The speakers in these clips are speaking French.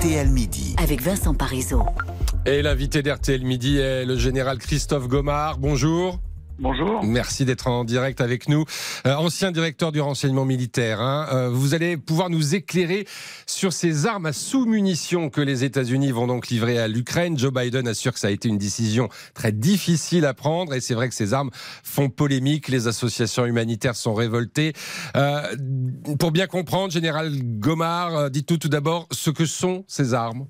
RTL Midi. avec Vincent Parisot. Et l'invité d'RTL Midi est le général Christophe Gomard. Bonjour. Bonjour. Merci d'être en direct avec nous. Euh, ancien directeur du renseignement militaire, hein. Euh, vous allez pouvoir nous éclairer sur ces armes à sous-munitions que les États-Unis vont donc livrer à l'Ukraine. Joe Biden assure que ça a été une décision très difficile à prendre et c'est vrai que ces armes font polémique. Les associations humanitaires sont révoltées. Euh, pour bien comprendre, général Gomard, dites-nous tout d'abord ce que sont ces armes.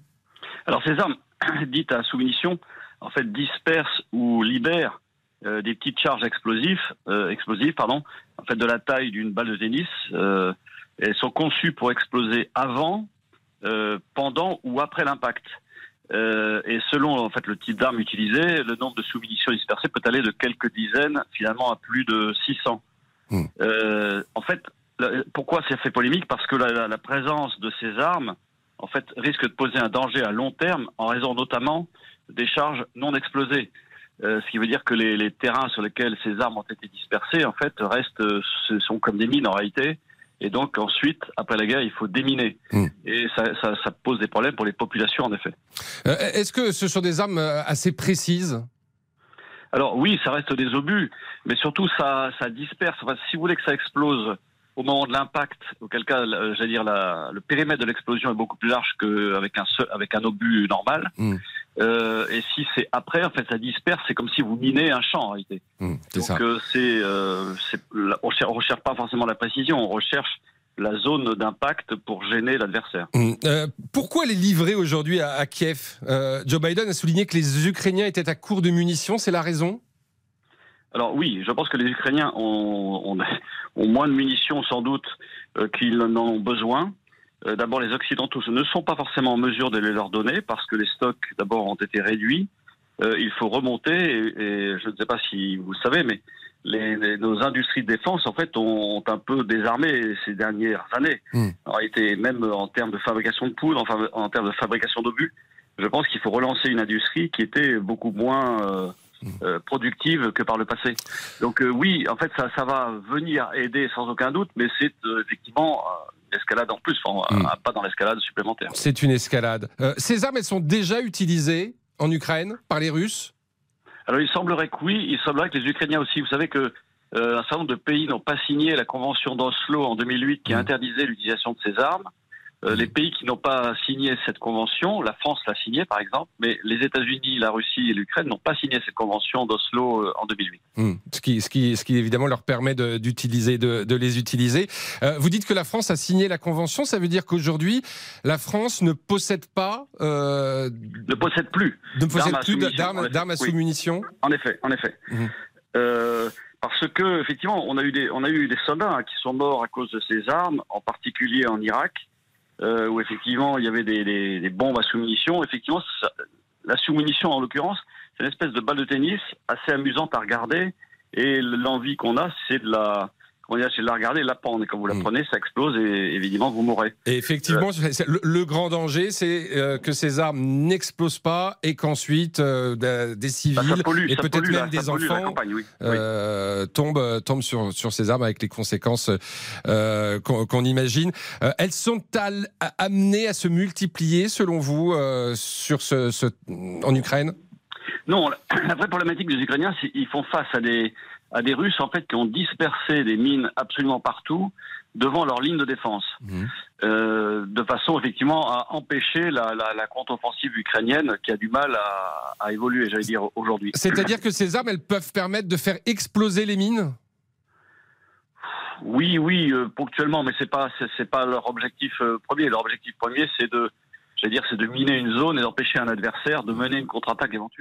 Alors ces armes dites à sous-munitions, en fait, dispersent ou libèrent euh, des petites charges explosives, euh, explosives, pardon, en fait de la taille d'une balle de tennis. Euh, elles sont conçues pour exploser avant, euh, pendant ou après l'impact. Euh, et selon en fait le type d'arme utilisée, le nombre de sous-munitions dispersées peut aller de quelques dizaines, finalement à plus de 600. Hmm. Euh, en fait, la- pourquoi ça fait polémique? Parce que la, la- la présence de ces armes, en fait, risque de poser un danger à long terme, en raison notamment des charges non explosées. Euh, ce qui veut dire que les, les terrains sur lesquels ces armes ont été dispersées, en fait, restent, ce sont comme des mines en réalité. Et donc ensuite, après la guerre, il faut déminer. Hmm. Et ça, ça, ça pose des problèmes pour les populations, en effet. Euh, Est-ce que ce sont des armes euh, assez précises? Alors oui, ça reste des obus, mais surtout ça, ça disperse. Enfin, si vous voulez que ça explose au moment de l'impact, auquel cas, j'allais dire, la, le périmètre de l'explosion est beaucoup plus large qu'avec un, seul- avec un obus normal. Mm. Euh, et si c'est après, en fait, ça disperse. C'est comme si vous minez un champ en réalité. C'est Donc ça. euh, c'est, euh, on cher- on recherche pas forcément la précision, on recherche la zone d'impact pour gêner l'adversaire. Hmm. Euh, pourquoi les livrer aujourd'hui à, à Kiev? Euh, Joe Biden a souligné que les Ukrainiens étaient à court de munitions, c'est la raison? Alors oui, je pense que les Ukrainiens ont, ont, ont moins de munitions sans doute euh, qu'ils n'en ont besoin. Euh, d'abord, les Occidentaux ne sont pas forcément en mesure de les leur donner parce que les stocks d'abord ont été réduits. Euh, il faut remonter et, et je ne sais pas si vous le savez, mais les, les- nos industries de défense en fait ont, ont un peu désarmé ces dernières années. Mm. En réalité, même en termes de fabrication de poudre, en termes de fabrication d'obus, je pense qu'il faut relancer une industrie qui était beaucoup moins euh, euh, productive que par le passé. Donc euh, oui, en fait, ça, ça va venir aider sans aucun doute, mais c'est euh, effectivement euh, une escalade en plus, enfin, Mm. un pas dans l'escalade supplémentaire. C'est une escalade. Euh, ces armes, elles sont déjà utilisées en Ukraine par les Russes? Alors il semblerait que oui, il semblerait que les Ukrainiens aussi, vous savez que euh, un certain nombre de pays n'ont pas signé la convention d'Oslo en 2008 qui Mm. interdisait l'utilisation de ces armes. Euh, les pays qui n'ont pas signé cette convention, la France l'a signée par exemple, mais les États-Unis, la Russie et l'Ukraine n'ont pas signé cette convention d'Oslo euh, en 2008. Hmm. ce, qui, ce, qui, ce qui évidemment leur permet de- d'utiliser, de, de les utiliser. Euh, vous dites que la France a signé la convention, ça veut dire qu'aujourd'hui, la France ne possède pas, euh, Ne possède plus. ne possède D'armes à plus sous-munitions, en d'armes à Oui. sous-munitions En effet, en effet. Euh, parce que effectivement, on a eu des, on a eu des soldats hein, qui sont morts à cause de ces armes, en particulier en Irak, euh, où effectivement il y avait des, des- des bombes à sous-munitions. Effectivement, la sous-munition en l'occurrence, c'est une espèce de balle de tennis assez amusante à regarder, et l'envie qu'on a, c'est de la comment dire, c'est de la regarder, et de la prendre. Et quand vous la Mhm. prenez, ça explose et évidemment vous mourrez. Et effectivement, c'est- le, le grand danger, c'est euh, que ces armes n'explosent pas et qu'ensuite euh, des- Bah, civils pollue, et peut-être même des enfants campagne, oui. Oui. euh, tombent, tombent sur, sur ces armes avec les conséquences euh, qu'on qu'on imagine. Euh, elles sont amenées à se multiplier, selon vous, euh, sur ce, ce- en Ukraine? Non, la vraie problématique des Ukrainiens, c'est qu'ils font face à des, à des Russes en fait qui ont dispersé des mines absolument partout devant leur ligne de défense, euh, de façon effectivement à empêcher la, la, la contre-offensive ukrainienne qui a du mal à, à évoluer, j'allais dire aujourd'hui. C'est-à-dire que ces armes, elles peuvent permettre de faire exploser les mines? Oui, oui, euh, ponctuellement, mais c'est pas c'est, c'est pas leur objectif euh, premier. Leur objectif premier, c'est de, j'allais dire, c'est de miner une zone et d'empêcher un adversaire de mener une contre-attaque éventuelle.